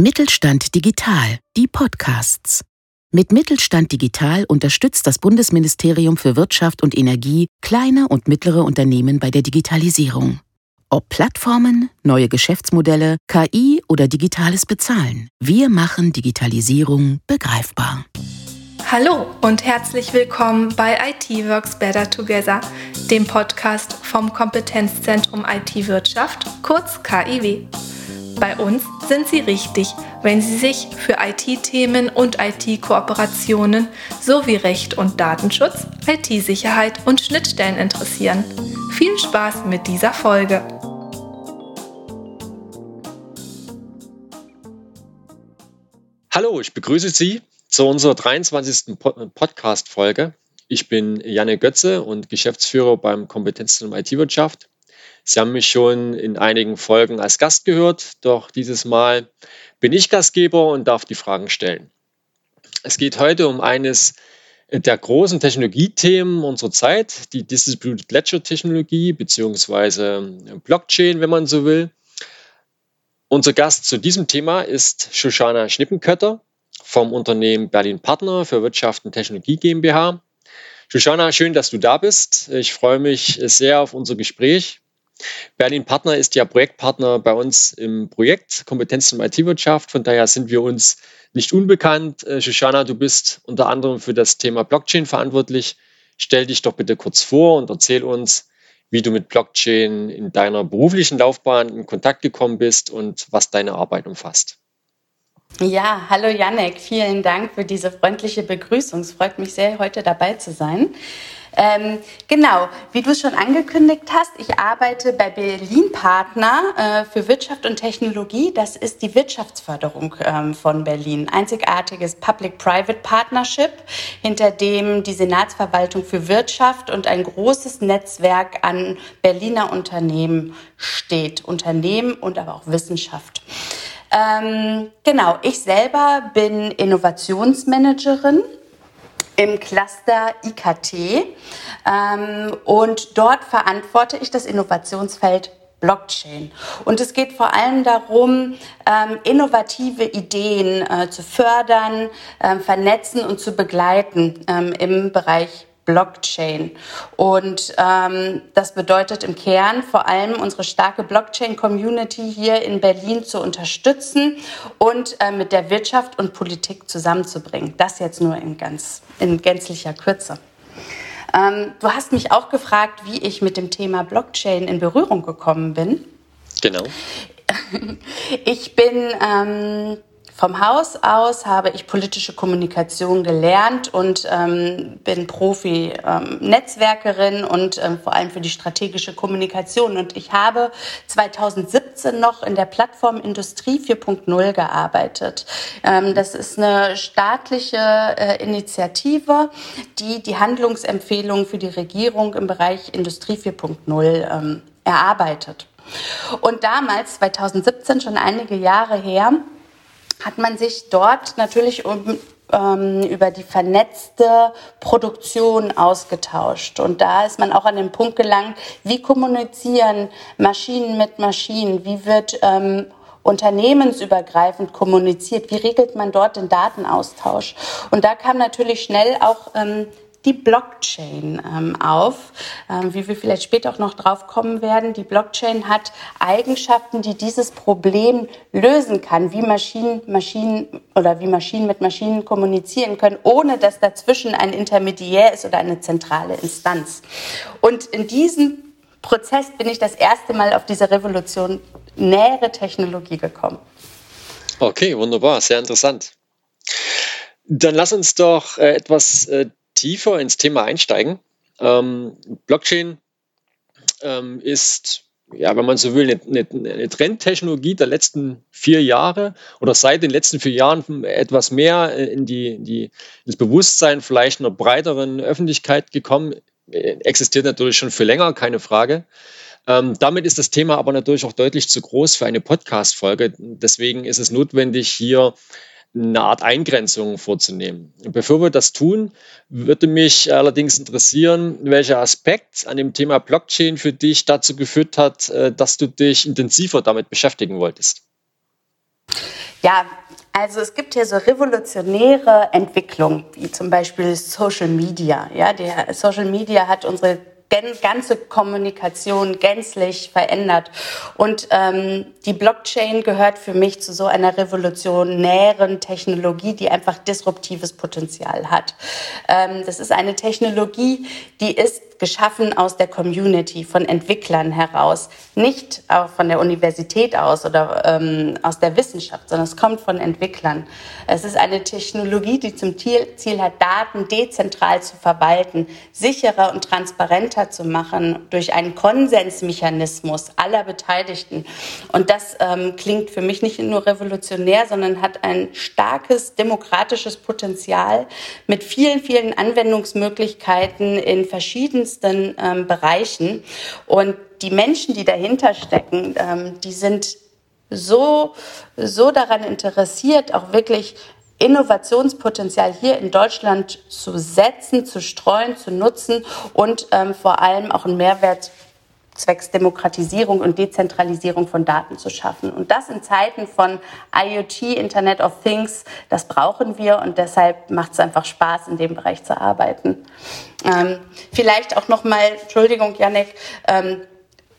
Mittelstand Digital, die Podcasts. Mit Mittelstand Digital unterstützt das Bundesministerium für Wirtschaft und Energie kleine und mittlere Unternehmen bei der Digitalisierung. Ob Plattformen, neue Geschäftsmodelle, KI oder digitales Bezahlen, wir machen Digitalisierung begreifbar. Hallo und herzlich willkommen bei IT Works Better Together, dem Podcast vom Kompetenzzentrum IT Wirtschaft, kurz KIW. Bei uns sind Sie richtig, wenn Sie sich für IT-Themen und IT-Kooperationen sowie Recht und Datenschutz, IT-Sicherheit und Schnittstellen interessieren. Viel Spaß mit dieser Folge! Hallo, ich begrüße Sie zu unserer 23. Podcast-Folge. Ich bin Janne Götze und Geschäftsführer beim Kompetenzzentrum IT-Wirtschaft. Sie haben mich schon in einigen Folgen als Gast gehört, doch dieses Mal bin ich Gastgeber und darf die Fragen stellen. Es geht heute um eines der großen Technologiethemen unserer Zeit, die Distributed Ledger Technologie bzw. Blockchain, wenn man so will. Unser Gast zu diesem Thema ist Shoshana Schnippenkötter vom Unternehmen Berlin Partner für Wirtschaft und Technologie GmbH. Shoshana, schön, dass du da bist. Ich freue mich sehr auf unser Gespräch. Berlin Partner ist ja Projektpartner bei uns im Projekt Kompetenzen im IT-Wirtschaft. Von daher sind wir uns nicht unbekannt. Äh, Shoshana, du bist unter anderem für das Thema Blockchain verantwortlich. Stell dich doch bitte kurz vor und erzähl uns, wie du mit Blockchain in deiner beruflichen Laufbahn in Kontakt gekommen bist und was deine Arbeit umfasst. Ja, hallo Janek, vielen Dank für diese freundliche Begrüßung. Es freut mich sehr, heute dabei zu sein. Ähm, genau, wie du es schon angekündigt hast, ich arbeite bei Berlin Partner äh, für Wirtschaft und Technologie. Das ist die Wirtschaftsförderung ähm, von Berlin. Einzigartiges Public-Private Partnership, hinter dem die Senatsverwaltung für Wirtschaft und ein großes Netzwerk an Berliner Unternehmen steht. Unternehmen und aber auch Wissenschaft. Ähm, genau, ich selber bin Innovationsmanagerin im Cluster IKT ähm, und dort verantworte ich das Innovationsfeld Blockchain. Und es geht vor allem darum, ähm, innovative Ideen äh, zu fördern, äh, vernetzen und zu begleiten ähm, im Bereich Blockchain. Und ähm, das bedeutet im Kern vor allem unsere starke Blockchain-Community hier in Berlin zu unterstützen und äh, mit der Wirtschaft und Politik zusammenzubringen. Das jetzt nur in ganz in gänzlicher Kürze. Ähm, du hast mich auch gefragt, wie ich mit dem Thema Blockchain in Berührung gekommen bin. Genau. Ich bin ähm, vom Haus aus habe ich politische Kommunikation gelernt und ähm, bin Profi-Netzwerkerin ähm, und ähm, vor allem für die strategische Kommunikation. Und ich habe 2017 noch in der Plattform Industrie 4.0 gearbeitet. Ähm, das ist eine staatliche äh, Initiative, die die Handlungsempfehlungen für die Regierung im Bereich Industrie 4.0 ähm, erarbeitet. Und damals, 2017, schon einige Jahre her, hat man sich dort natürlich um, ähm, über die vernetzte Produktion ausgetauscht. Und da ist man auch an den Punkt gelangt, wie kommunizieren Maschinen mit Maschinen, wie wird ähm, unternehmensübergreifend kommuniziert, wie regelt man dort den Datenaustausch. Und da kam natürlich schnell auch ähm, die Blockchain ähm, auf, ähm, wie wir vielleicht später auch noch drauf kommen werden. Die Blockchain hat Eigenschaften, die dieses Problem lösen kann, wie Maschinen, Maschinen oder wie Maschinen mit Maschinen kommunizieren können, ohne dass dazwischen ein Intermediär ist oder eine zentrale Instanz. Und in diesem Prozess bin ich das erste Mal auf diese Revolution nähere Technologie gekommen. Okay, wunderbar, sehr interessant. Dann lass uns doch äh, etwas äh, tiefer ins Thema einsteigen. Ähm, Blockchain ähm, ist, ja, wenn man so will, eine, eine, Trendtechnologie der letzten vier Jahre oder seit den letzten vier Jahren etwas mehr in die, in die, ins Bewusstsein vielleicht einer breiteren Öffentlichkeit gekommen. Existiert natürlich schon viel länger, keine Frage. Ähm, damit ist das Thema aber natürlich auch deutlich zu groß für eine Podcast-Folge. Deswegen ist es notwendig, hier eine Art Eingrenzung vorzunehmen. Bevor wir das tun, würde mich allerdings interessieren, welcher Aspekt an dem Thema Blockchain für dich dazu geführt hat, äh, dass du dich intensiver damit beschäftigen wolltest. Ja, also es gibt hier so revolutionäre Entwicklungen, wie zum Beispiel Social Media. Ja, der Social Media hat unsere ganze Kommunikation gänzlich verändert. Und ähm, die Blockchain gehört für mich zu so einer revolutionären Technologie, die einfach disruptives Potenzial hat. Ähm, das ist eine Technologie, die ist geschaffen aus der Community, von Entwicklern heraus, nicht auch von der Universität aus oder ähm, aus der Wissenschaft, sondern es kommt von Entwicklern. Es ist eine Technologie, die zum Ziel hat, Daten dezentral zu verwalten, sicherer und transparenter zu machen durch einen Konsensmechanismus aller Beteiligten. Und das ähm, klingt für mich nicht nur revolutionär, sondern hat ein starkes demokratisches Potenzial mit vielen, vielen Anwendungsmöglichkeiten in verschiedenen verschiedensten ähm, Bereichen. Und die Menschen, die dahinter stecken, ähm, die sind so, so daran interessiert, auch wirklich Innovationspotenzial hier in Deutschland zu setzen, zu streuen, zu nutzen und ähm, vor allem auch einen Mehrwert zwecks Demokratisierung und Dezentralisierung von Daten zu schaffen. Und das in Zeiten von IoT, Internet of Things, das brauchen wir und deshalb macht es einfach Spaß, in dem Bereich zu arbeiten. Ähm, vielleicht auch noch mal, Entschuldigung, Janek, ähm,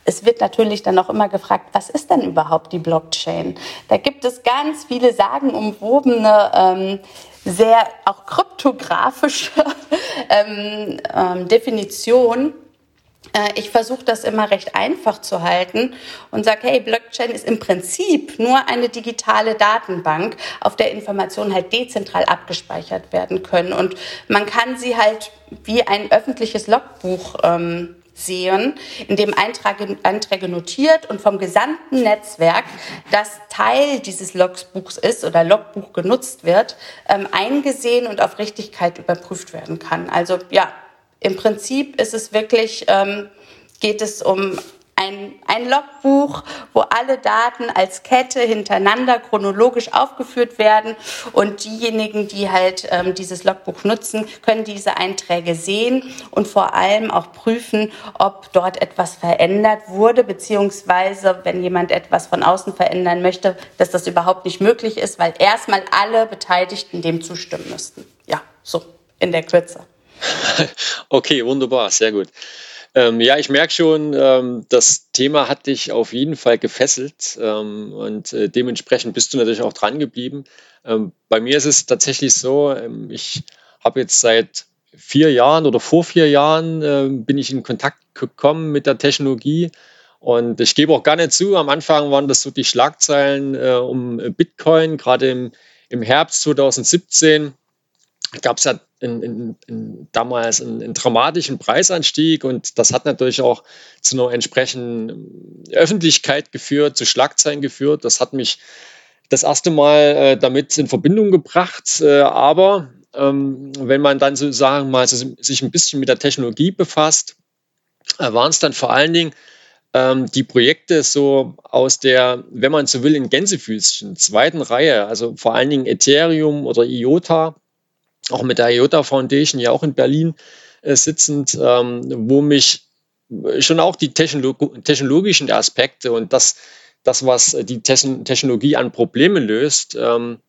es wird natürlich dann auch immer gefragt, was ist denn überhaupt die Blockchain? Da gibt es ganz viele sagenumwobene, ähm, sehr auch kryptografische ähm, ähm, Definitionen. Äh, ich versuche das immer recht einfach zu halten und sage, hey, Blockchain ist im Prinzip nur eine digitale Datenbank, auf der Informationen halt dezentral abgespeichert werden können. Und man kann sie halt wie ein öffentliches Logbuch ähm, sehen, in dem Einträge, Einträge notiert und vom gesamten Netzwerk, das Teil dieses Logbuchs ist oder Logbuch genutzt wird, ähm, eingesehen und auf Richtigkeit überprüft werden kann. Also ja, im Prinzip ist es wirklich, ähm, geht es um ein, ein Logbuch, wo alle Daten als Kette hintereinander chronologisch aufgeführt werden und diejenigen, die halt ähm, dieses Logbuch nutzen, können diese Einträge sehen und vor allem auch prüfen, ob dort etwas verändert wurde, beziehungsweise wenn jemand etwas von außen verändern möchte, dass das überhaupt nicht möglich ist, weil erstmal alle Beteiligten dem zustimmen müssten. Ja, so in der Kürze. okay, wunderbar, sehr gut. Ähm, ja, ich merke schon, ähm, das Thema hat dich auf jeden Fall gefesselt ähm, und äh, dementsprechend bist du natürlich auch dran geblieben. Ähm, bei mir ist es tatsächlich so, ähm, ich habe jetzt seit vier Jahren oder vor vier Jahren äh, bin ich in Kontakt gekommen mit der Technologie und ich gebe auch gerne zu, am Anfang waren das so die Schlagzeilen äh, um Bitcoin, gerade im, im Herbst 2017 gab es ja in, in, in damals einen, einen, dramatischen Preisanstieg und das hat natürlich auch zu einer entsprechenden Öffentlichkeit geführt, zu Schlagzeilen geführt. Das hat mich das erste Mal äh, damit in Verbindung gebracht. Äh, aber ähm, wenn man dann sozusagen mal so, sich ein bisschen mit der Technologie befasst, äh, waren es dann vor allen Dingen ähm, die Projekte so aus der, wenn man so will, in Gänsefüßchen, zweiten Reihe, also vor allen Dingen Ethereum oder IOTA, auch mit der IOTA Foundation, ja auch in Berlin äh, sitzend, ähm, wo mich schon auch die Technolog technologischen Aspekte und das, das was die Technologie an Problemen löst, ähm,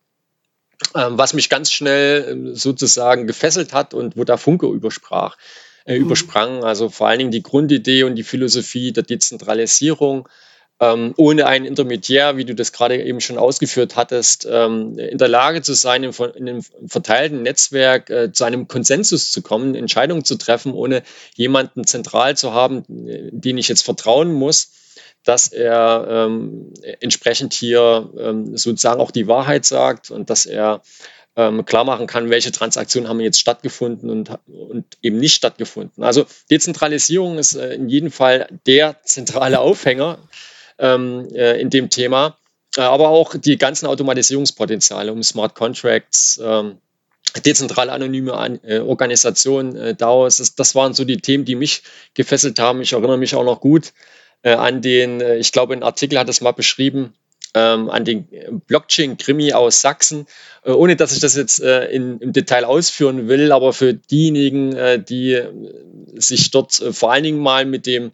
äh, was mich ganz schnell ähm, sozusagen gefesselt hat und wo der Funke übersprach, äh, mhm. übersprang. Also vor allen Dingen die Grundidee und die Philosophie der Dezentralisierung, ähm, ohne einen Intermediär, wie du das gerade eben schon ausgeführt hattest, ähm, in der Lage zu sein, in, in einem verteilten Netzwerk äh, zu einem Konsensus zu kommen, Entscheidungen zu treffen, ohne jemanden zentral zu haben, den ich jetzt vertrauen muss, dass er ähm, entsprechend hier ähm, sozusagen auch die Wahrheit sagt und dass er ähm, klar machen kann, welche Transaktionen haben jetzt stattgefunden und, und eben nicht stattgefunden. Also Dezentralisierung ist äh, in jedem Fall der zentrale Aufhänger ähm, äh, in dem Thema, äh, aber auch die ganzen Automatisierungspotenziale um Smart Contracts, ähm, dezentrale anonyme An äh, Organisationen, äh, DAOs, das, das, waren so die Themen, die mich gefesselt haben. Ich erinnere mich auch noch gut äh, an den, äh, ich glaube, ein Artikel hat es mal beschrieben, ähm, an den Blockchain-Krimi aus Sachsen, äh, ohne dass ich das jetzt äh, in, im Detail ausführen will, aber für diejenigen, äh, die sich dort vor allen Dingen mal mit dem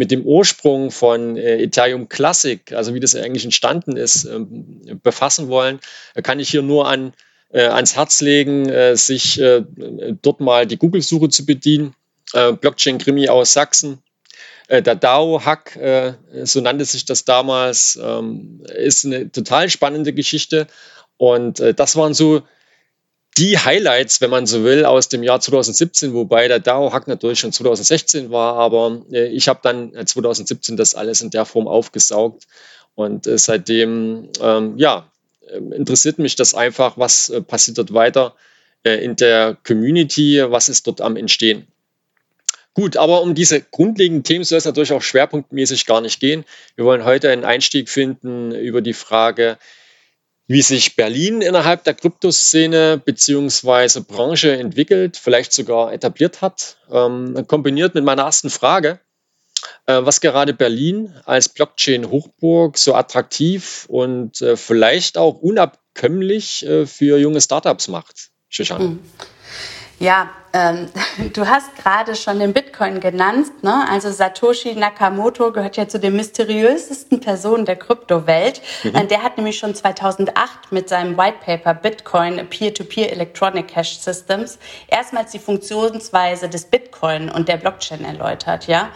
mit dem Ursprung von äh, Ethereum Classic, also wie das eigentlich entstanden ist, ähm, befassen wollen, kann ich hier nur an, äh, ans Herz legen, äh, sich äh, dort mal die Google-Suche zu bedienen. Äh, Blockchain Krimi aus Sachsen. Äh, der DAO-Hack, so nannte sich das damals, ähm, ist eine total spannende Geschichte. Und das waren so die Highlights, wenn man so will, aus dem Jahr 2017, wobei der DAO-Hack natürlich schon 2016 war, aber äh, ich habe dann 2017 das alles in der Form aufgesaugt und äh, seitdem, ähm, ja, interessiert mich das einfach, was äh, passiert dort weiter äh, in der Community, was ist dort am Entstehen. Gut, aber um diese grundlegenden Themen soll es natürlich auch schwerpunktmäßig gar nicht gehen. Wir wollen heute einen Einstieg finden über die Frage, wie sich Berlin innerhalb der Kryptoszene bzw. Branche entwickelt, vielleicht sogar etabliert hat, ähm, kombiniert mit meiner ersten Frage, äh, was gerade Berlin als Blockchain-Hochburg so attraktiv und äh, vielleicht auch unabkömmlich äh, für junge Startups macht. Shoshana. Mhm. Ja, ähm, du hast gerade schon den Bitcoin genannt. Ne? Also Satoshi Nakamoto gehört ja zu den mysteriösesten Personen der Kryptowelt. Mhm. Äh, der hat nämlich schon 2008 mit seinem White Paper Bitcoin Peer-to-Peer Electronic Cash Systems erstmals die Funktionsweise des Bitcoin und der Blockchain erläutert. Ja,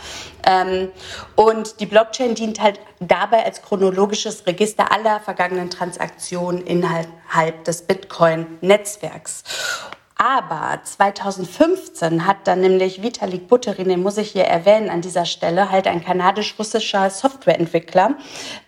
ähm, und die Blockchain dient halt dabei als chronologisches Register aller vergangenen Transaktionen innerhalb des Bitcoin-Netzwerks. Aber 2015 hat dann nämlich Vitalik Buterin, den muss ich hier erwähnen an dieser Stelle, halt ein kanadisch-russischer Softwareentwickler,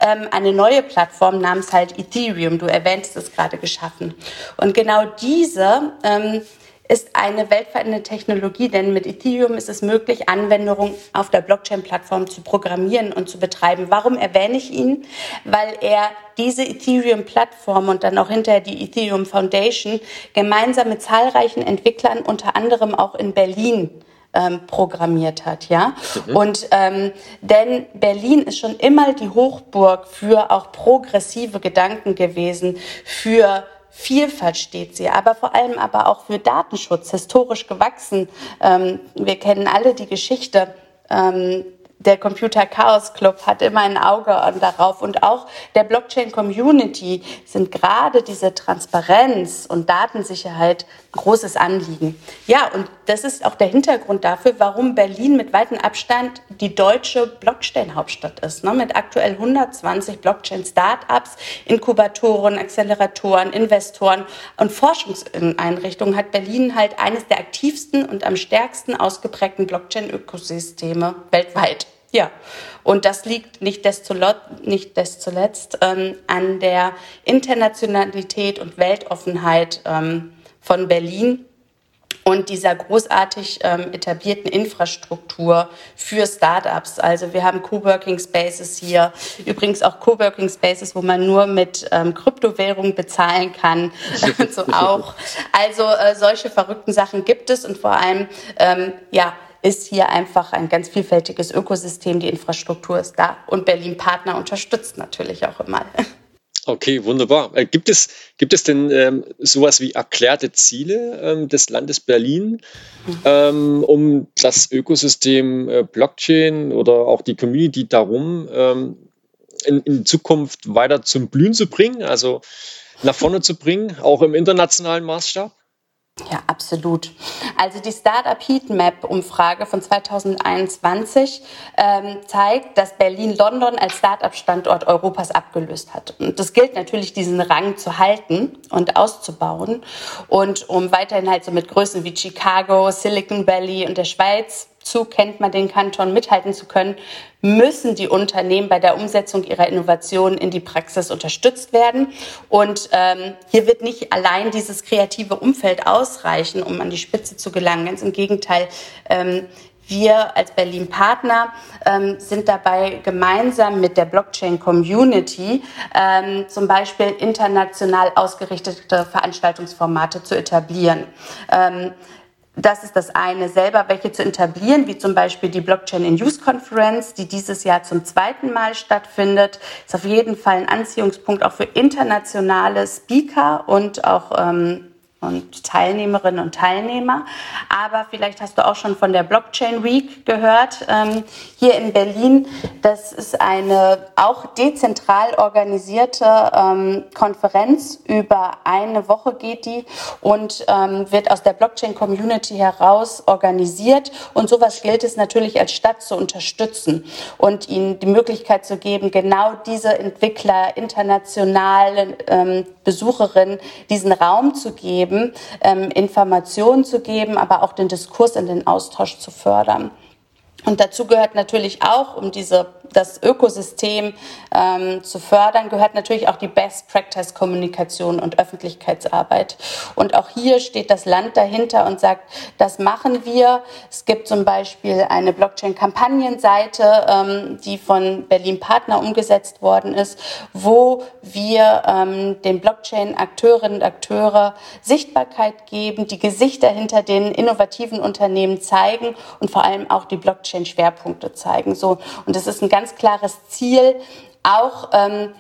ähm, eine neue Plattform namens halt Ethereum, du erwähnst es gerade, geschaffen. Und genau diese ähm, ist eine weltverändernde Technologie, denn mit Ethereum ist es möglich, Anwendungen auf der Blockchain-Plattform zu programmieren und zu betreiben. Warum erwähne ich ihn? Weil er diese Ethereum-Plattform und dann auch hinterher die Ethereum Foundation gemeinsam mit zahlreichen Entwicklern, unter anderem auch in Berlin, ähm, programmiert hat, ja. Mhm. Und ähm, denn Berlin ist schon immer die Hochburg für auch progressive Gedanken gewesen, für Vielfalt steht sie, aber vor allem aber auch für Datenschutz, historisch gewachsen. Ähm, wir kennen alle die Geschichte ähm, der Computer Chaos Club hat immer ein Auge darauf und auch der Blockchain Community sind gerade diese Transparenz und Datensicherheit großes Anliegen. Ja, und das ist auch der Hintergrund dafür, warum Berlin mit weitem Abstand die deutsche Blockchain-Hauptstadt ist. Ne? Mit aktuell 120 Blockchain-Startups, Inkubatoren, Acceleratoren, Investoren und Forschungseinrichtungen hat Berlin halt eines der aktivsten und am stärksten ausgeprägten Blockchain-Ökosysteme weltweit. Ja, und das liegt nicht desto, nicht desto zuletzt ähm, an der Internationalität und Weltoffenheit ähm, von Berlin und dieser großartig ähm, etablierten Infrastruktur für Startups. Also wir haben Coworking Spaces hier, übrigens auch Coworking Spaces, wo man nur mit ähm, Kryptowährung bezahlen kann, so auch. Also äh, solche verrückten Sachen gibt es und vor allem ähm, ja ist hier einfach ein ganz vielfältiges Ökosystem. Die Infrastruktur ist da und Berlin Partner unterstützt natürlich auch immer. Okay, wunderbar. Äh, gibt, es, gibt es denn ähm, sowas wie erklärte Ziele ähm, des Landes Berlin, ähm, um das Ökosystem äh, Blockchain oder auch die Community darum ähm, in, in Zukunft weiter zum Blühen zu bringen, also nach vorne zu bringen, auch im internationalen Maßstab? Ja, absolut. Also die Startup Heatmap-Umfrage von 2021 ähm, zeigt, dass Berlin London als Startup-Standort Europas abgelöst hat. Und das gilt natürlich, diesen Rang zu halten und auszubauen. Und um weiterhin halt so mit Größen wie Chicago, Silicon Valley und der Schweiz zu kennt man den Kanton mithalten zu können, müssen die Unternehmen bei der Umsetzung ihrer Innovationen in die Praxis unterstützt werden. Und ähm, hier wird nicht allein dieses kreative Umfeld ausreichen, um an die Spitze zu gelangen. Ganz im Gegenteil. Ähm, wir als Berlin Partner ähm, sind dabei gemeinsam mit der Blockchain Community ähm, zum Beispiel international ausgerichtete Veranstaltungsformate zu etablieren. Ähm, das ist das eine, selber welche zu etablieren, wie zum Beispiel die Blockchain in Use Conference, die dieses Jahr zum zweiten Mal stattfindet. Ist auf jeden Fall ein Anziehungspunkt auch für internationale Speaker und auch ähm, und Teilnehmerinnen und Teilnehmer. Aber vielleicht hast du auch schon von der Blockchain Week gehört ähm, hier in Berlin. Das ist eine auch dezentral organisierte ähm, Konferenz. Über eine Woche geht die und ähm, wird aus der Blockchain Community heraus organisiert. Und sowas gilt es natürlich als Stadt zu unterstützen und ihnen die Möglichkeit zu geben, genau diese Entwickler, internationale ähm, Besucherinnen diesen Raum zu geben, ähm, Informationen zu geben, aber auch den Diskurs in den Austausch zu fördern. Und dazu gehört natürlich auch, um diese, das Ökosystem ähm, zu fördern, gehört natürlich auch die Best Practice Kommunikation und Öffentlichkeitsarbeit. Und auch hier steht das Land dahinter und sagt, das machen wir. Es gibt zum Beispiel eine Blockchain-Kampagnenseite, ähm, die von Berlin Partner umgesetzt worden ist, wo wir ähm, den Blockchain-Akteurinnen und Akteure Sichtbarkeit geben, die Gesichter hinter den innovativen Unternehmen zeigen und vor allem auch die Blockchain Blockchain-Schwerpunkte zeigen. So, und es ist ein ganz klares Ziel, auch ähm,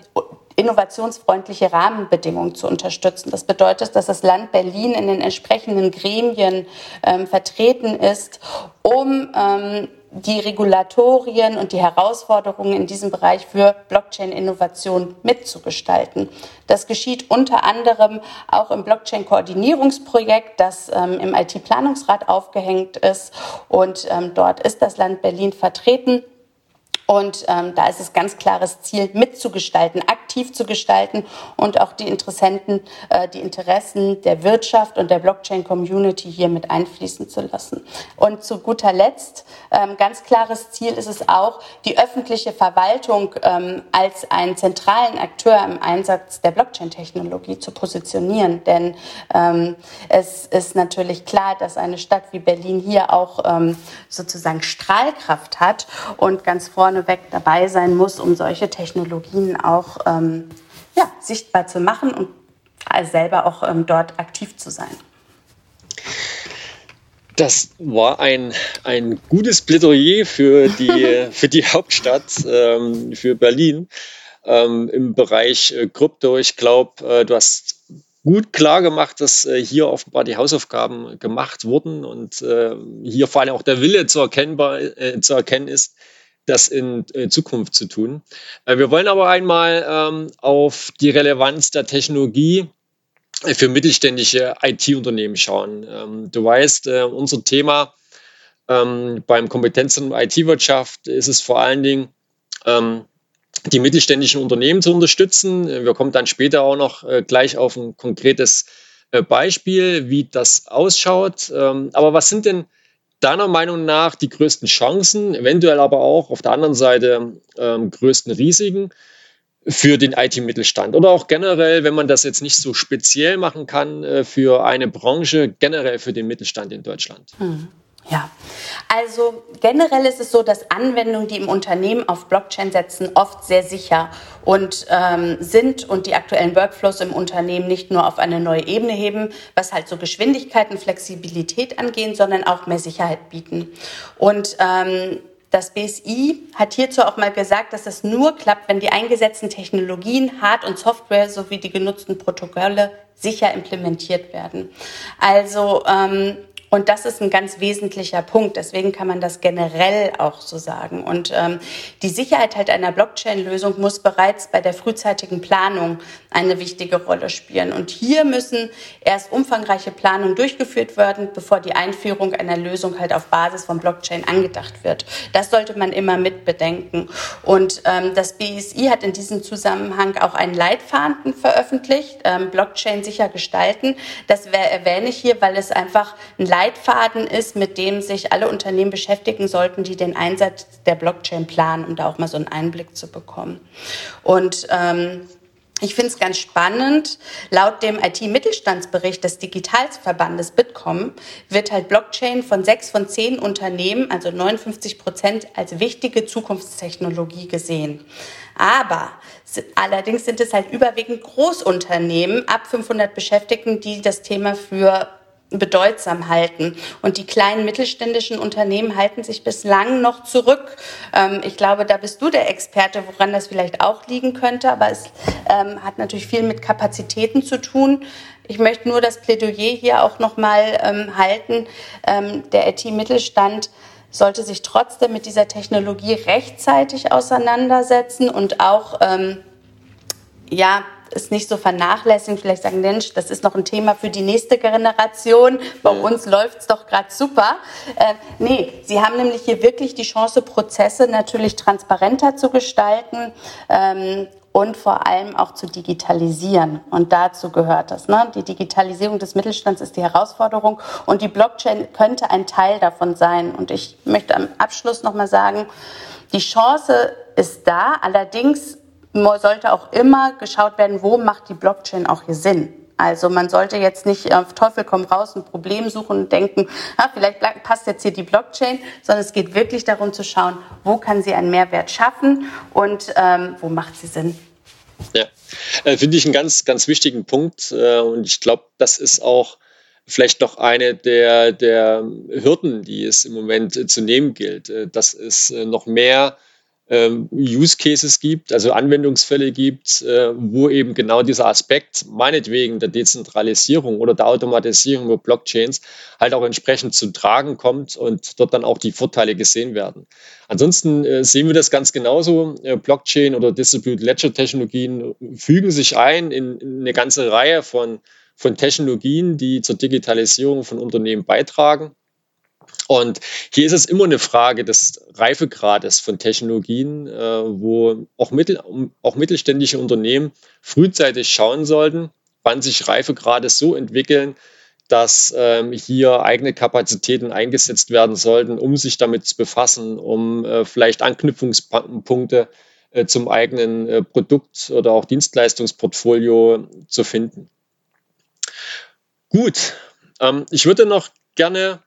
innovationsfreundliche Rahmenbedingungen zu unterstützen. Das bedeutet, dass das Land Berlin in den entsprechenden Gremien ähm, vertreten ist, um ähm, die Regulatorien und die Herausforderungen in diesem Bereich für Blockchain-Innovation mitzugestalten. Das geschieht unter anderem auch im Blockchain-Koordinierungsprojekt, das ähm, im IT-Planungsrat aufgehängt ist. Und ähm, dort ist das Land Berlin vertreten. Und ähm, da ist es ganz klares Ziel, mitzugestalten, aktiv zu gestalten und auch die Interessenten, äh, die Interessen der Wirtschaft und der Blockchain-Community hier mit einfließen zu lassen. Und zu guter Letzt, ähm, ganz klares Ziel ist es auch, die öffentliche Verwaltung ähm, als einen zentralen Akteur im Einsatz der Blockchain-Technologie zu positionieren. Denn ähm, es ist natürlich klar, dass eine Stadt wie Berlin hier auch sozusagen Strahlkraft hat und ganz vorne vorneweg dabei sein muss, um solche Technologien auch ähm, ja, sichtbar zu machen und selber auch ähm, dort aktiv zu sein. Das war ein, ein gutes Plädoyer für die, für die Hauptstadt, ähm, für Berlin ähm, im Bereich äh, Krypto. Ich glaube, äh, du hast gut klar gemacht, dass äh, hier offenbar die Hausaufgaben gemacht wurden und äh, hier vor allem auch der Wille zu, erkennbar, äh, zu erkennen ist, das in, in Zukunft zu tun. Äh, wir wollen aber einmal ähm, auf die Relevanz der Technologie für mittelständische IT-Unternehmen schauen. Ähm, du weißt, äh, unser Thema ähm, beim Kompetenzzentrum IT-Wirtschaft ist es vor allen Dingen, ähm, die mittelständischen Unternehmen zu unterstützen. Wir kommen dann später auch noch äh, gleich auf ein konkretes äh, Beispiel, wie das ausschaut. Aber was sind denn deiner Meinung nach die größten Chancen, eventuell aber auch auf der anderen Seite ähm, größten Risiken für den IT-Mittelstand oder auch generell, wenn man das jetzt nicht so speziell machen kann, äh, für eine Branche, generell für den Mittelstand in Deutschland? Hm. Ja, also generell ist es so, dass Anwendungen, die im Unternehmen auf Blockchain setzen, oft sehr sicher und ähm, sind und die aktuellen Workflows im Unternehmen nicht nur auf eine neue Ebene heben, was halt so Geschwindigkeit und Flexibilität angehen, sondern auch mehr Sicherheit bieten. Und ähm, das BSI hat hierzu auch mal gesagt, dass das nur klappt, wenn die eingesetzten Technologien, Hard- und Software sowie die genutzten Protokolle sicher implementiert werden. Also ähm, und das ist ein ganz wesentlicher Punkt. Deswegen kann man das generell auch so sagen. Und ähm, die Sicherheit halt einer Blockchain-Lösung muss bereits bei der frühzeitigen Planung eine wichtige Rolle spielen. Und hier müssen erst umfangreiche Planungen durchgeführt werden, bevor die Einführung einer Lösung halt auf Basis von Blockchain angedacht wird. Das sollte man immer mit bedenken. Und ähm, das BSI hat in diesem Zusammenhang auch einen Leitfaden veröffentlicht, ähm, Blockchain sicher gestalten. Das erwähne ich hier, weil es einfach ein Leitfaden ist, mit dem sich alle Unternehmen beschäftigen sollten, die den Einsatz der Blockchain planen, um da auch mal so einen Einblick zu bekommen. Und ähm, ich finde es ganz spannend. Laut dem IT-Mittelstandsbericht des Digitalverbandes Bitkom wird halt Blockchain von sechs von zehn Unternehmen, also 59 Prozent, als wichtige Zukunftstechnologie gesehen. Aber allerdings sind es halt überwiegend Großunternehmen ab 500 Beschäftigten, die das Thema für bedeutsam halten. Und die kleinen mittelständischen Unternehmen halten sich bislang noch zurück. Ähm, ich glaube, da bist du der Experte, woran das vielleicht auch liegen könnte. Aber es ähm, hat natürlich viel mit Kapazitäten zu tun. Ich möchte nur das Plädoyer hier auch nochmal ähm, halten. Ähm, der IT-Mittelstand sollte sich trotzdem mit dieser Technologie rechtzeitig auseinandersetzen und auch ja, es nicht so vernachlässigen, vielleicht sagen, Mensch, das ist noch ein Thema für die nächste Generation, bei ja. uns läuft's doch gerade super. Äh, nee, sie haben nämlich hier wirklich die Chance, Prozesse natürlich transparenter zu gestalten ähm, und vor allem auch zu digitalisieren. Und dazu gehört das. Ne? Die Digitalisierung des Mittelstands ist die Herausforderung und die Blockchain könnte ein Teil davon sein. Und ich möchte am Abschluss nochmal sagen, die Chance ist da, allerdings sollte auch immer geschaut werden, wo macht die Blockchain auch hier Sinn. Also man sollte jetzt nicht auf Teufel komm raus ein Problem suchen und denken, ah, vielleicht passt jetzt hier die Blockchain, sondern es geht wirklich darum zu schauen, wo kann sie einen Mehrwert schaffen und ähm, wo macht sie Sinn. Ja, äh, finde ich einen ganz, ganz wichtigen Punkt äh, und ich glaube, das ist auch vielleicht noch eine der, der Hürden, die es im Moment äh, zu nehmen gilt, äh, dass es äh, noch mehr ähm, Use Cases gibt, also Anwendungsfälle gibt, äh, wo eben genau dieser Aspekt, meinetwegen der Dezentralisierung oder der Automatisierung über Blockchains, halt auch entsprechend zu tragen kommt und dort dann auch die Vorteile gesehen werden. Ansonsten äh, sehen wir das ganz genauso. Äh, Blockchain oder Distributed Ledger Technologien fügen sich ein in, in eine ganze Reihe von, von Technologien, die zur Digitalisierung von Unternehmen beitragen. Und hier ist es immer eine Frage des Reifegrades von Technologien, äh, wo auch, mittel, auch mittelständische Unternehmen frühzeitig schauen sollten, wann sich Reifegrade so entwickeln, dass ähm, hier eigene Kapazitäten eingesetzt werden sollten, um sich damit zu befassen, um äh, vielleicht Anknüpfungspunkte äh, zum eigenen äh, Produkt oder auch Dienstleistungsportfolio zu finden. Gut, ähm, ich würde noch gerne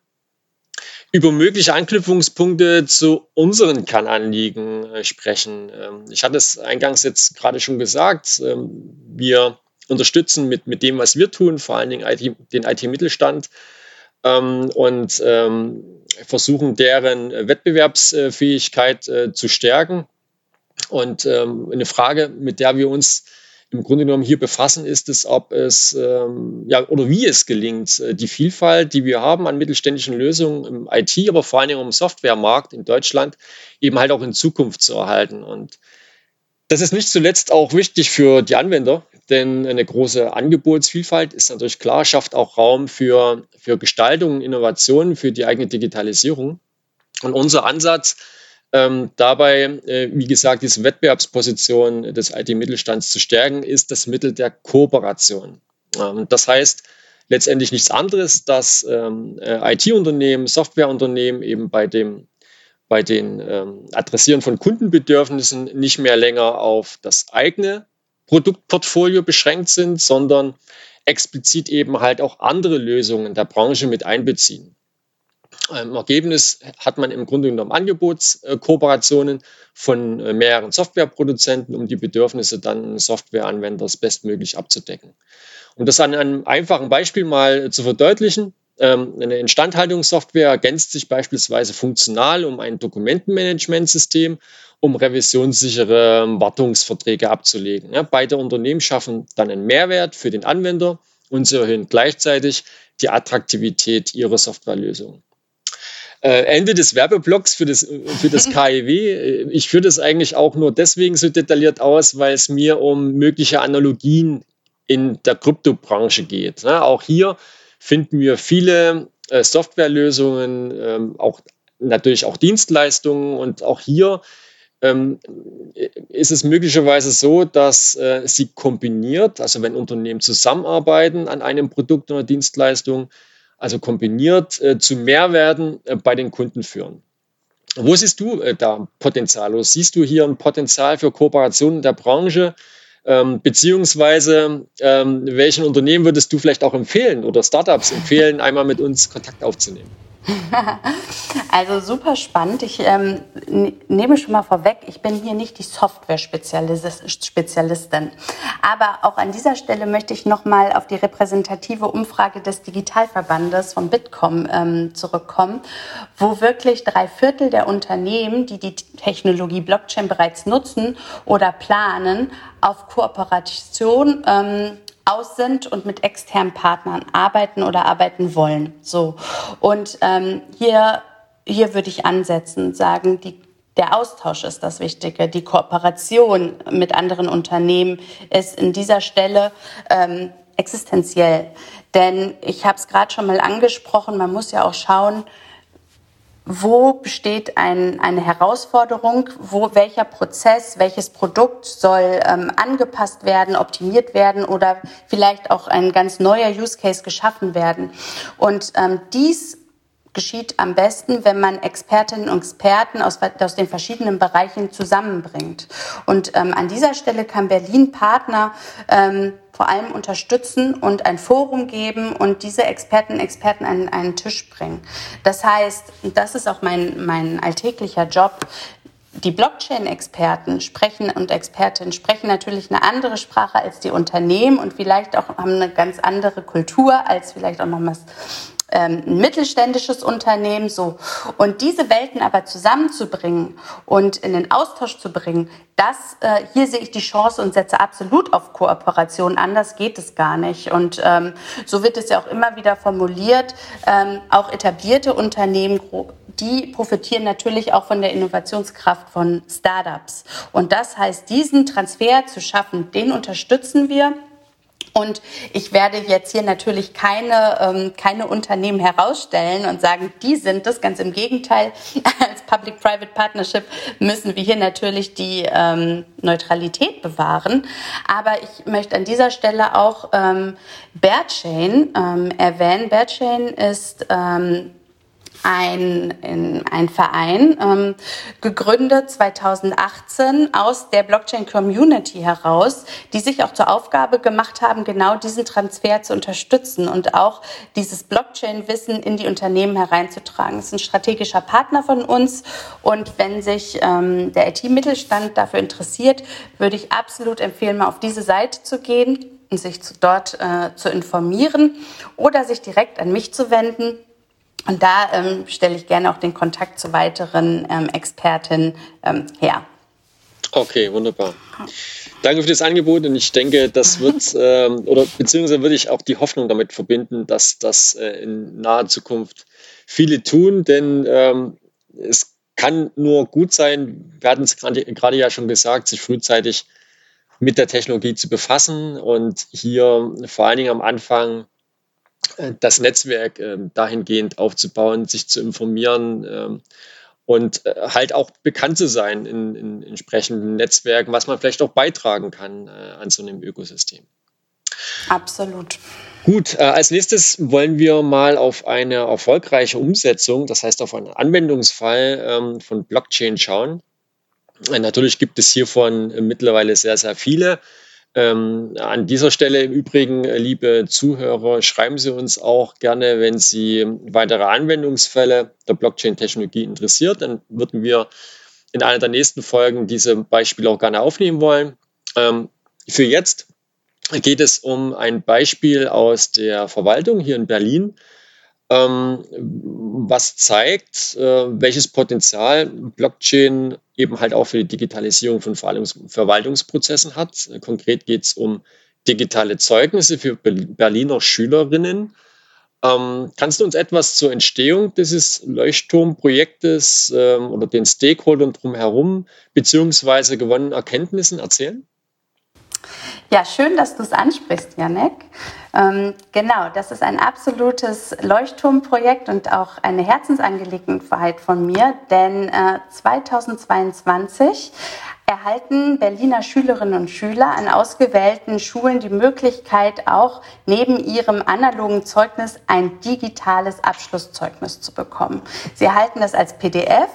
über mögliche Anknüpfungspunkte zu unseren Kernanliegen äh, sprechen. Ähm, ich hatte es eingangs jetzt gerade schon gesagt. Ähm, wir unterstützen mit, mit dem, was wir tun, vor allen Dingen IT, den IT-Mittelstand ähm, und versuchen, deren Wettbewerbsfähigkeit äh, zu stärken. Und eine Frage, mit der wir uns im Grunde genommen hier befassen, ist es, ob es ähm, ja oder wie es gelingt, äh, die Vielfalt, die wir haben an mittelständischen Lösungen im IT, aber vor allen Dingen im Softwaremarkt in Deutschland, eben halt auch in Zukunft zu erhalten. Und das ist nicht zuletzt auch wichtig für die Anwender, denn eine große Angebotsvielfalt ist natürlich klar, schafft auch Raum für, für Gestaltung, Innovationen, für die eigene Digitalisierung. Und unser Ansatz ähm, dabei, äh, wie gesagt, diese Wettbewerbsposition des IT-Mittelstands zu stärken, ist das Mittel der Kooperation. Ähm, das heißt letztendlich nichts anderes, dass ähm, äh, IT-Unternehmen, Softwareunternehmen eben bei dem bei den ähm, Adressieren von Kundenbedürfnissen nicht mehr länger auf das eigene Produktportfolio beschränkt sind, sondern explizit eben halt auch andere Lösungen der Branche mit einbeziehen. Im Ergebnis hat man im Grunde genommen Angebotskooperationen von äh, mehreren Softwareproduzenten, um die Bedürfnisse dann Softwareanwenders bestmöglich abzudecken. Um das an einem einfachen Beispiel mal zu verdeutlichen, ähm, eine Instandhaltungssoftware ergänzt sich beispielsweise funktional um ein Dokumentenmanagementsystem, um revisionssichere Wartungsverträge abzulegen. beide Unternehmen schaffen dann einen Mehrwert für den Anwender und sie erhöhen gleichzeitig die Attraktivität ihrer Softwarelösung. Äh, Ende des Werbeblocks für das, für das KIW. Ich führe das eigentlich auch nur deswegen so detailliert aus, weil es mir um mögliche Analogien in der Kryptobranche geht. Ja, auch hier finden wir viele äh, Softwarelösungen, ähm, auch natürlich auch Dienstleistungen und auch hier ähm, ist es möglicherweise so, dass äh, sie kombiniert, also wenn Unternehmen zusammenarbeiten an einem Produkt oder Dienstleistung, also kombiniert äh, zu Mehrwerten äh, bei den Kunden führen. Wo siehst du äh, da Potenzial? Siehst du hier ein Potenzial für Kooperationen der Branche? Ähm, beziehungsweise ähm, welchen Unternehmen würdest du vielleicht auch empfehlen oder Startups empfehlen, einmal mit uns Kontakt aufzunehmen? Also super spannend. Ich ähm, nehme schon mal vorweg, ich bin hier nicht die Software-Spezialistin. Aber auch an dieser Stelle möchte ich nochmal auf die repräsentative Umfrage des Digitalverbandes von Bitkom ähm, zurückkommen, wo wirklich drei Viertel der Unternehmen, die die Technologie Blockchain bereits nutzen oder planen, auf Kooperation ähm, aus sind und mit externen Partnern arbeiten oder arbeiten wollen. So. Und ähm, hier, hier würde ich ansetzen, sagen, die der Austausch ist das Wichtige. Die Kooperation mit anderen Unternehmen ist in dieser Stelle ähm, existenziell. Denn ich habe es gerade schon mal angesprochen, man muss ja auch schauen, wo besteht ein, eine Herausforderung, wo welcher Prozess, welches Produkt soll ähm, angepasst werden, optimiert werden oder vielleicht auch ein ganz neuer Use Case geschaffen werden. Und ähm, dies geschieht am besten, wenn man Expertinnen und Experten aus, aus den verschiedenen Bereichen zusammenbringt. Und ähm, an dieser Stelle kann Berlin Partner ähm, vor allem unterstützen und ein Forum geben und diese Experten und Experten an einen Tisch bringen. Das heißt, das ist auch mein, mein alltäglicher Job, die Blockchain-Experten sprechen und Expertinnen sprechen natürlich eine andere Sprache als die Unternehmen und vielleicht auch haben eine ganz andere Kultur als vielleicht auch nochmals ähm, ein mittelständisches Unternehmen, so. Und diese Welten aber zusammenzubringen und in den Austausch zu bringen, das, äh, hier sehe ich die Chance und setze absolut auf Kooperation. Anders geht es gar nicht. Und ähm, so wird es ja auch immer wieder formuliert. Ähm, auch etablierte Unternehmen, die profitieren natürlich auch von der Innovationskraft von Startups. Und das heißt, diesen Transfer zu schaffen, den unterstützen wir. Und ich werde jetzt hier natürlich keine, ähm, keine Unternehmen herausstellen und sagen, die sind das. Ganz im Gegenteil, als Public-Private Partnership müssen wir hier natürlich die ähm, Neutralität bewahren. Aber ich möchte an dieser Stelle auch ähm, Bearchain ähm, erwähnen. Bearchain ist ähm, ein, in, ein Verein, ähm, gegründet 2018 aus der Blockchain-Community heraus, die sich auch zur Aufgabe gemacht haben, genau diesen Transfer zu unterstützen und auch dieses Blockchain-Wissen in die Unternehmen hereinzutragen. Es ist ein strategischer Partner von uns und wenn sich ähm, der IT-Mittelstand dafür interessiert, würde ich absolut empfehlen, mal auf diese Seite zu gehen und sich dort äh, zu informieren oder sich direkt an mich zu wenden. Und da ähm, stelle ich gerne auch den Kontakt zu weiteren ähm, Expertinnen ähm, her. Okay, wunderbar. Danke für das Angebot und ich denke, das wird, ähm, oder beziehungsweise würde ich auch die Hoffnung damit verbinden, dass das äh, in naher Zukunft viele tun, denn ähm, es kann nur gut sein, wir hatten es gerade ja schon gesagt, sich frühzeitig mit der Technologie zu befassen und hier vor allen Dingen am Anfang das Netzwerk äh, dahingehend aufzubauen, sich zu informieren ähm, und äh, halt auch bekannt zu sein in, in, entsprechenden Netzwerken, was man vielleicht auch beitragen kann äh, an so einem Ökosystem. Absolut. Gut, äh, als nächstes wollen wir mal auf eine erfolgreiche Umsetzung, das heißt auf einen Anwendungsfall ähm, von Blockchain schauen. Äh, natürlich gibt es hiervon äh, mittlerweile sehr, sehr viele. Ähm, an dieser Stelle im Übrigen, äh, liebe Zuhörer, schreiben Sie uns auch gerne, wenn Sie weitere Anwendungsfälle der Blockchain-Technologie interessiert. Dann würden wir in einer der nächsten Folgen diese Beispiele auch gerne aufnehmen wollen. Ähm, für jetzt geht es um ein Beispiel aus der Verwaltung hier in Berlin was zeigt, äh, welches Potenzial Blockchain eben halt auch für die Digitalisierung von Verwaltungsprozessen hat. Konkret geht es um digitale Zeugnisse für Berliner Schülerinnen. Ähm, kannst du uns etwas zur Entstehung dieses Leuchtturmprojektes ähm, oder den Stakeholdern drumherum beziehungsweise gewonnenen Erkenntnissen erzählen? Ja, schön, dass du es ansprichst, Janek. Ähm, genau, das ist ein absolutes Leuchtturmprojekt und auch eine Herzensangelegenheit von mir, denn äh, 2022 erhalten Berliner Schülerinnen und Schüler an ausgewählten Schulen die Möglichkeit, auch neben ihrem analogen Zeugnis ein digitales Abschlusszeugnis zu bekommen. Sie erhalten das als PDF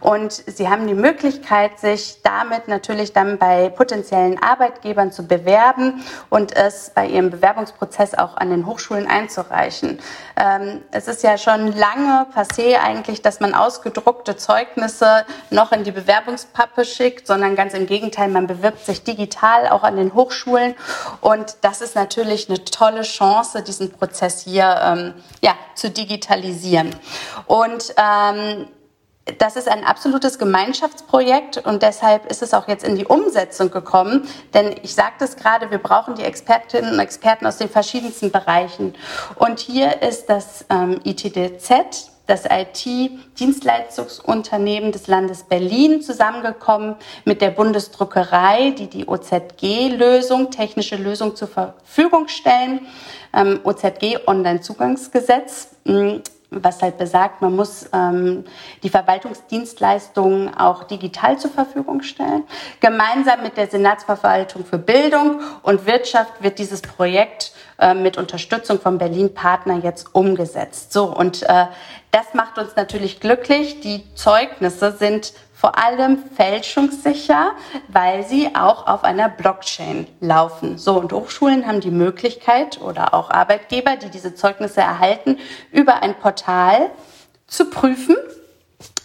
und sie haben die Möglichkeit, sich damit natürlich dann bei potenziellen Arbeitgebern zu bewerben und es bei ihrem Bewerbungsprozess auch an den Hochschulen einzureichen. Ähm, es ist ja schon lange passé eigentlich, dass man ausgedruckte Zeugnisse noch in die Bewerbungspappe schickt, sondern ganz im Gegenteil, man bewirbt sich digital auch an den Hochschulen und das ist natürlich eine tolle Chance, diesen Prozess hier ähm, ja, zu digitalisieren. Und ähm, das ist ein absolutes Gemeinschaftsprojekt und deshalb ist es auch jetzt in die Umsetzung gekommen. Denn ich sagte es gerade, wir brauchen die Expertinnen und Experten aus den verschiedensten Bereichen. Und hier ist das ähm, ITDZ, das IT-Dienstleistungsunternehmen des Landes Berlin zusammengekommen mit der Bundesdruckerei, die die OZG-Lösung, technische Lösung zur Verfügung stellen. Ähm, OZG Online-Zugangsgesetz was halt besagt, man muss ähm, die Verwaltungsdienstleistungen auch digital zur Verfügung stellen. Gemeinsam mit der Senatsverwaltung für Bildung und Wirtschaft wird dieses Projekt äh, mit Unterstützung von Berlin Partner jetzt umgesetzt. So und äh, das macht uns natürlich glücklich. Die Zeugnisse sind vor allem fälschungssicher, weil sie auch auf einer Blockchain laufen. So, und Hochschulen haben die Möglichkeit oder auch Arbeitgeber, die diese Zeugnisse erhalten, über ein Portal zu prüfen.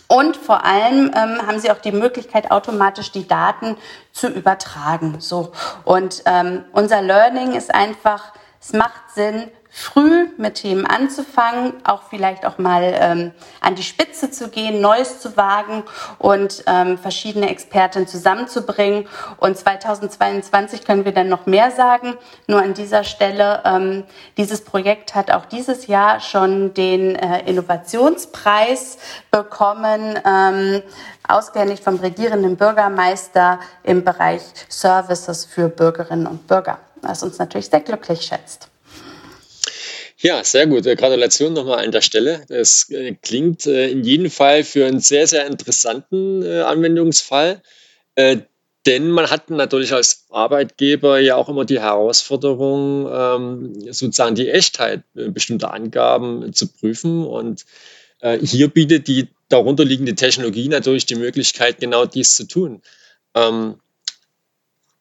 Und vor allem ähm, haben sie auch die Möglichkeit, automatisch die Daten zu übertragen. So. Und ähm, unser Learning ist einfach, es macht Sinn, früh mit Themen anzufangen, auch vielleicht auch mal ähm, an die Spitze zu gehen, Neues zu wagen und ähm, verschiedene Experten zusammenzubringen. Und 2022 können wir dann noch mehr sagen. Nur an dieser Stelle, ähm, dieses Projekt hat auch dieses Jahr schon den äh, Innovationspreis bekommen, ähm, ausgehändigt vom regierenden Bürgermeister im Bereich Services für Bürgerinnen und Bürger, was uns natürlich sehr glücklich schätzt. Ja, sehr gut. Äh, Gratulation nochmal an der Stelle. Das äh, klingt äh, in jedem Fall für einen sehr, sehr interessanten Anwendungsfall. Denn man hat natürlich als Arbeitgeber ja auch immer die Herausforderung, ähm, sozusagen die Echtheit bestimmter Angaben zu prüfen. Und hier bietet die darunterliegende Technologie natürlich die Möglichkeit, genau dies zu tun. Ähm,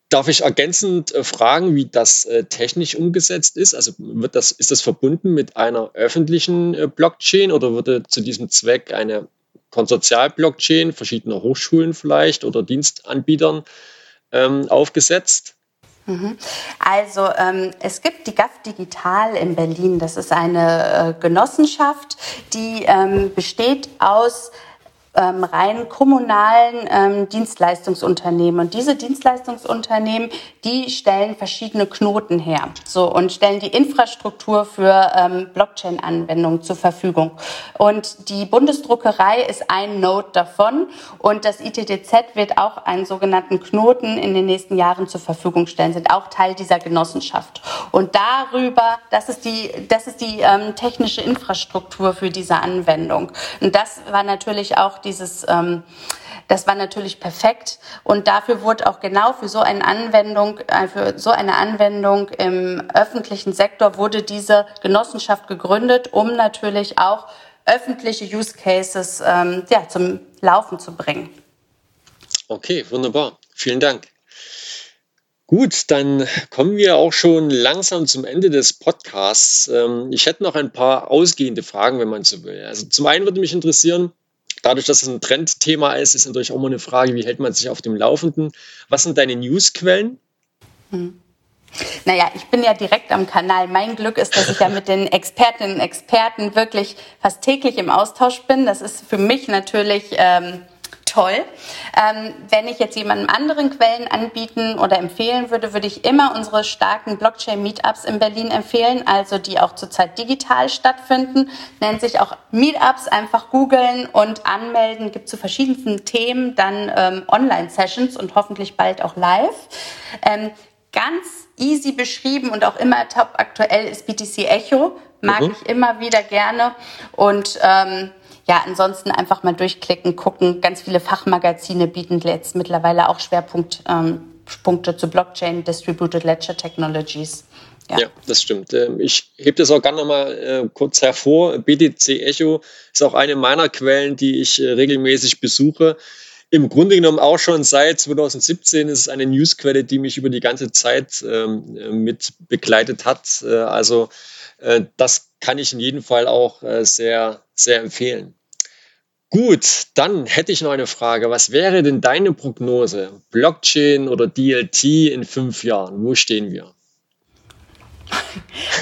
Darf ich ergänzend äh, fragen, wie das äh, technisch umgesetzt ist? Also wird das, ist das verbunden mit einer öffentlichen äh, Blockchain oder würde zu diesem Zweck eine Konsortial-Blockchain verschiedener Hochschulen vielleicht oder Dienstanbietern ähm, aufgesetzt? Mhm. Also ähm, es gibt die GAF Digital in Berlin. Das ist eine äh, Genossenschaft, die ähm, besteht aus ähm, rein kommunalen ähm, Dienstleistungsunternehmen. Und diese Dienstleistungsunternehmen, die stellen verschiedene Knoten her so, und stellen die Infrastruktur für ähm, Blockchain-Anwendungen zur Verfügung. Und die Bundesdruckerei ist ein Node davon. Und das ITDZ wird auch einen sogenannten Knoten in den nächsten Jahren zur Verfügung stellen, sind auch Teil dieser Genossenschaft. Und darüber, das ist die, das ist die ähm, technische Infrastruktur für diese Anwendung. Und das war natürlich auch dieses, ähm, das war natürlich perfekt und dafür wurde auch genau für so eine Anwendung, äh, für so eine Anwendung im öffentlichen Sektor wurde diese Genossenschaft gegründet, um natürlich auch öffentliche Use Cases ähm, ja, zum Laufen zu bringen. Okay, wunderbar. Vielen Dank. Gut, dann kommen wir auch schon langsam zum Ende des Podcasts. Ähm, ich hätte noch ein paar ausgehende Fragen, wenn man so will. Also zum einen würde mich interessieren, dadurch, dass es ein Trendthema ist, ist natürlich auch immer eine Frage, wie hält man sich auf dem Laufenden? Was sind deine Newsquellen? Hm. Naja, ich bin ja direkt am Kanal. Mein Glück ist, dass ich ja mit den Expertinnen und Experten wirklich fast täglich im Austausch bin. Das ist für mich natürlich ähm, toll. Ähm, wenn ich jetzt jemandem anderen Quellen anbieten oder empfehlen würde, würde ich immer unsere starken Blockchain-Meetups in Berlin empfehlen, also die auch zurzeit digital stattfinden. Nennt sich auch Meetups, einfach googeln und anmelden. Gibt zu verschiedensten Themen dann ähm, Online-Sessions und hoffentlich bald auch live. Ähm, ganz easy beschrieben und auch immer top aktuell ist BTC Echo. Mag mhm. ich immer wieder gerne. Und ähm, ja, ansonsten einfach mal durchklicken, gucken. Ganz viele Fachmagazine bieten jetzt mittlerweile auch Schwerpunkt ähm, zu Blockchain, Distributed Ledger Technologies. Ja. ja. das stimmt. Ähm, ich hebe das auch gerne nochmal äh, kurz hervor. BTC Echo ist auch eine meiner Quellen, die ich äh, regelmäßig besuche. Im Grunde genommen auch schon seit 2017 ist es eine Newsquelle, die mich über die ganze Zeit ähm, mit begleitet hat. Äh, also das kann ich in jedem Fall auch sehr, sehr empfehlen. Gut, dann hätte ich noch eine Frage. Was wäre denn deine Prognose? Blockchain oder DLT in fünf Jahren? Wo stehen wir?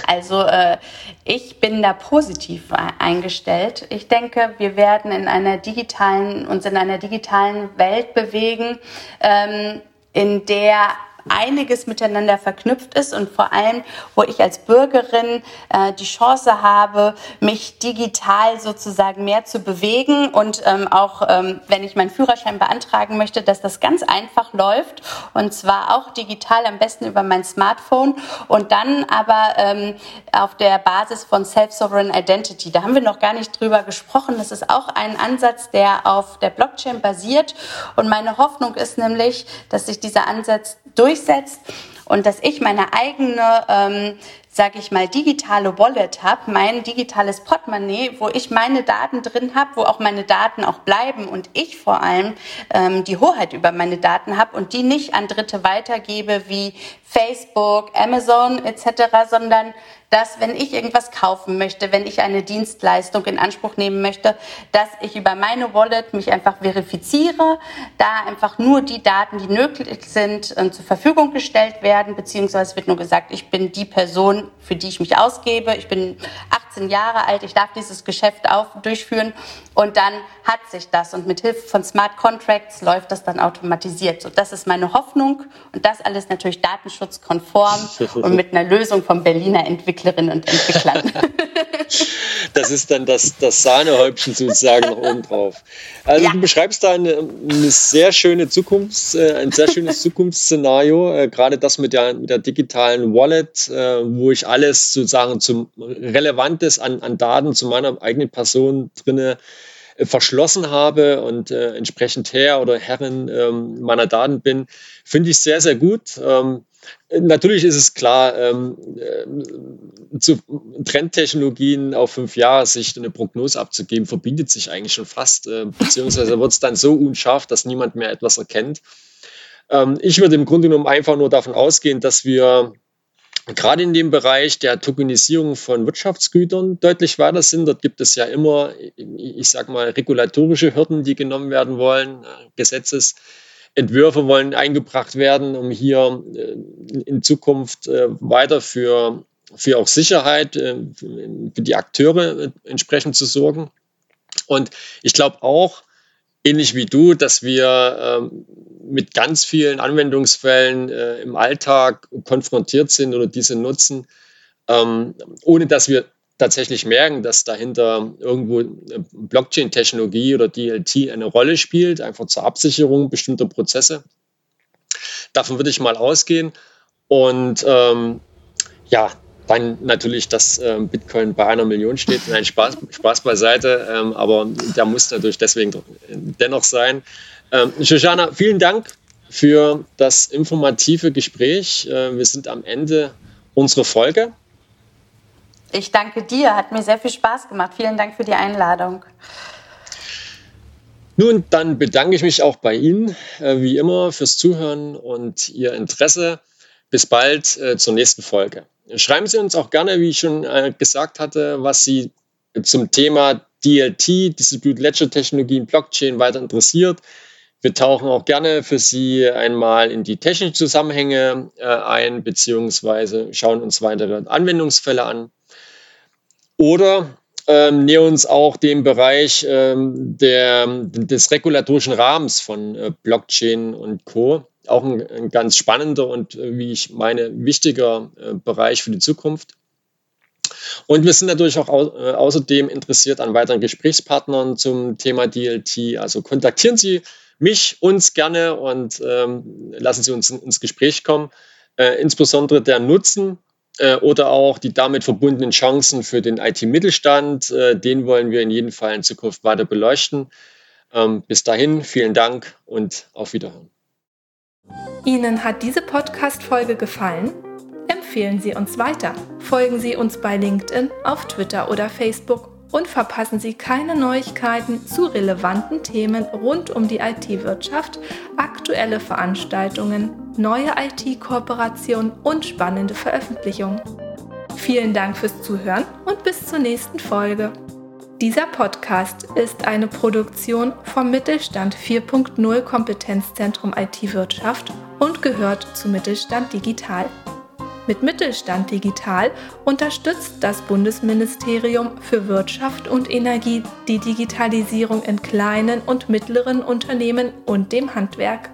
Also äh, ich bin da positiv eingestellt. Ich denke, wir werden in einer digitalen, uns in einer digitalen Welt bewegen, ähm, in der einiges miteinander verknüpft ist und vor allem, wo ich als Bürgerin äh, die Chance habe, mich digital sozusagen mehr zu bewegen und ähm, auch, ähm, wenn ich meinen Führerschein beantragen möchte, dass das ganz einfach läuft und zwar auch digital, am besten über mein Smartphone und dann aber ähm, auf der Basis von Self-Sovereign Identity. Da haben wir noch gar nicht drüber gesprochen. Das ist auch ein Ansatz, der auf der Blockchain basiert und meine Hoffnung ist nämlich, dass sich dieser Ansatz durchsetzt und dass ich meine eigene ähm, sage ich mal, digitale Wallet habe, mein digitales Portemonnaie, wo ich meine Daten drin habe, wo auch meine Daten auch bleiben und ich vor allem ähm, die Hoheit über meine Daten habe und die nicht an Dritte weitergebe wie Facebook, Amazon etc., sondern dass wenn ich irgendwas kaufen möchte, wenn ich eine Dienstleistung in Anspruch nehmen möchte, dass ich über meine Wallet mich einfach verifiziere, da einfach nur die Daten, die nötig sind, äh, zur Verfügung gestellt werden, beziehungsweise wird nur gesagt, ich bin die Person, für die ich mich ausgebe. Ich bin 18 Jahre alt, ich darf dieses Geschäft auf, durchführen und dann hat sich das und mit Hilfe von Smart Contracts läuft das dann automatisiert. So, das ist meine Hoffnung und das alles natürlich datenschutzkonform und mit einer Lösung von Berliner Entwicklerinnen und Entwicklern. Das ist dann das, das Sahnehäubchen sozusagen noch oben drauf. Also ja. du beschreibst da eine, eine sehr schöne Zukunft, äh, ein sehr schönes Zukunftsszenario, äh, gerade das mit der, mit der digitalen Wallet, äh, wo ich alles sozusagen zum Relevantes an, an Daten zu meiner eigenen Person drinne verschlossen habe und äh, entsprechend Herr oder Herrin ähm, meiner Daten bin, finde ich sehr, sehr gut. Ähm, Natürlich ist es klar, ähm, äh, zu Trendtechnologien auf fünf Jahre Sicht eine Prognose abzugeben, verbietet sich eigentlich schon fast, äh, beziehungsweise wird es dann so unscharf, dass niemand mehr etwas erkennt. Ähm, ich würde im Grunde genommen einfach nur davon ausgehen, dass wir gerade in dem Bereich der Tokenisierung von Wirtschaftsgütern deutlich weiter sind. Dort gibt es ja immer, ich sage mal, regulatorische Hürden, die genommen werden wollen, äh, Gesetzes. Entwürfe wollen eingebracht werden, um hier äh, in Zukunft äh, weiter für, für auch Sicherheit für die Akteure entsprechend zu sorgen. Und ich glaube auch, ähnlich wie du, dass wir ähm, mit ganz vielen Anwendungsfällen im Alltag konfrontiert sind oder diese nutzen, ähm, ohne dass wir tatsächlich merken, dass dahinter irgendwo Blockchain-Technologie oder DLT eine Rolle spielt, einfach zur Absicherung bestimmter Prozesse. Davon würde ich mal ausgehen. Und ähm, ja, dann natürlich, dass ähm, Bitcoin bei einer Million steht. Nein, Spaß, Spaß beiseite, ähm, aber der muss natürlich deswegen dennoch sein. Ähm, Shoshana, vielen Dank für das informative Gespräch. Äh, wir sind am Ende unserer Folge. Ich danke dir, hat mir sehr viel Spaß gemacht. Vielen Dank für die Einladung. Nun, dann bedanke ich mich auch bei Ihnen, äh, wie immer, fürs Zuhören und Ihr Interesse. Bis bald äh, zur nächsten Folge. Schreiben Sie uns auch gerne, wie ich schon äh, gesagt hatte, was Sie zum Thema DLT, Distributed Ledger Technologien, Blockchain weiter interessiert. Wir tauchen auch gerne für Sie einmal in die technischen Zusammenhänge äh, ein, beziehungsweise schauen uns weitere Anwendungsfälle an. Oder ähm, nähern uns auch dem Bereich ähm, der, des regulatorischen Rahmens von äh, Blockchain und Co. Auch ein, ein ganz spannender und, äh, wie ich meine, wichtiger äh, Bereich für die Zukunft. Und wir sind natürlich auch au äh, außerdem interessiert an weiteren Gesprächspartnern zum Thema DLT. Also kontaktieren Sie mich, uns gerne und ähm, lassen Sie uns ins Gespräch kommen. Äh, insbesondere der Nutzen äh, oder auch die damit verbundenen Chancen für den IT-Mittelstand. Äh, den wollen wir in jedem Fall in Zukunft weiter beleuchten. Ähm, bis dahin, vielen Dank und auf Wiederhören. Ihnen hat diese Podcast-Folge gefallen? Empfehlen Sie uns weiter. Folgen Sie uns bei LinkedIn, auf Twitter oder Facebook und verpassen Sie keine Neuigkeiten zu relevanten Themen rund um die IT-Wirtschaft, aktuelle Veranstaltungen, neue IT-Kooperationen und spannende Veröffentlichungen. Vielen Dank fürs Zuhören und bis zur nächsten Folge. Dieser Podcast ist eine Produktion vom Mittelstand 4.0 Kompetenzzentrum IT-Wirtschaft und gehört zu Mittelstand Digital. Mit Mittelstand Digital unterstützt das Bundesministerium für Wirtschaft und Energie die Digitalisierung in kleinen und mittleren Unternehmen und dem Handwerk.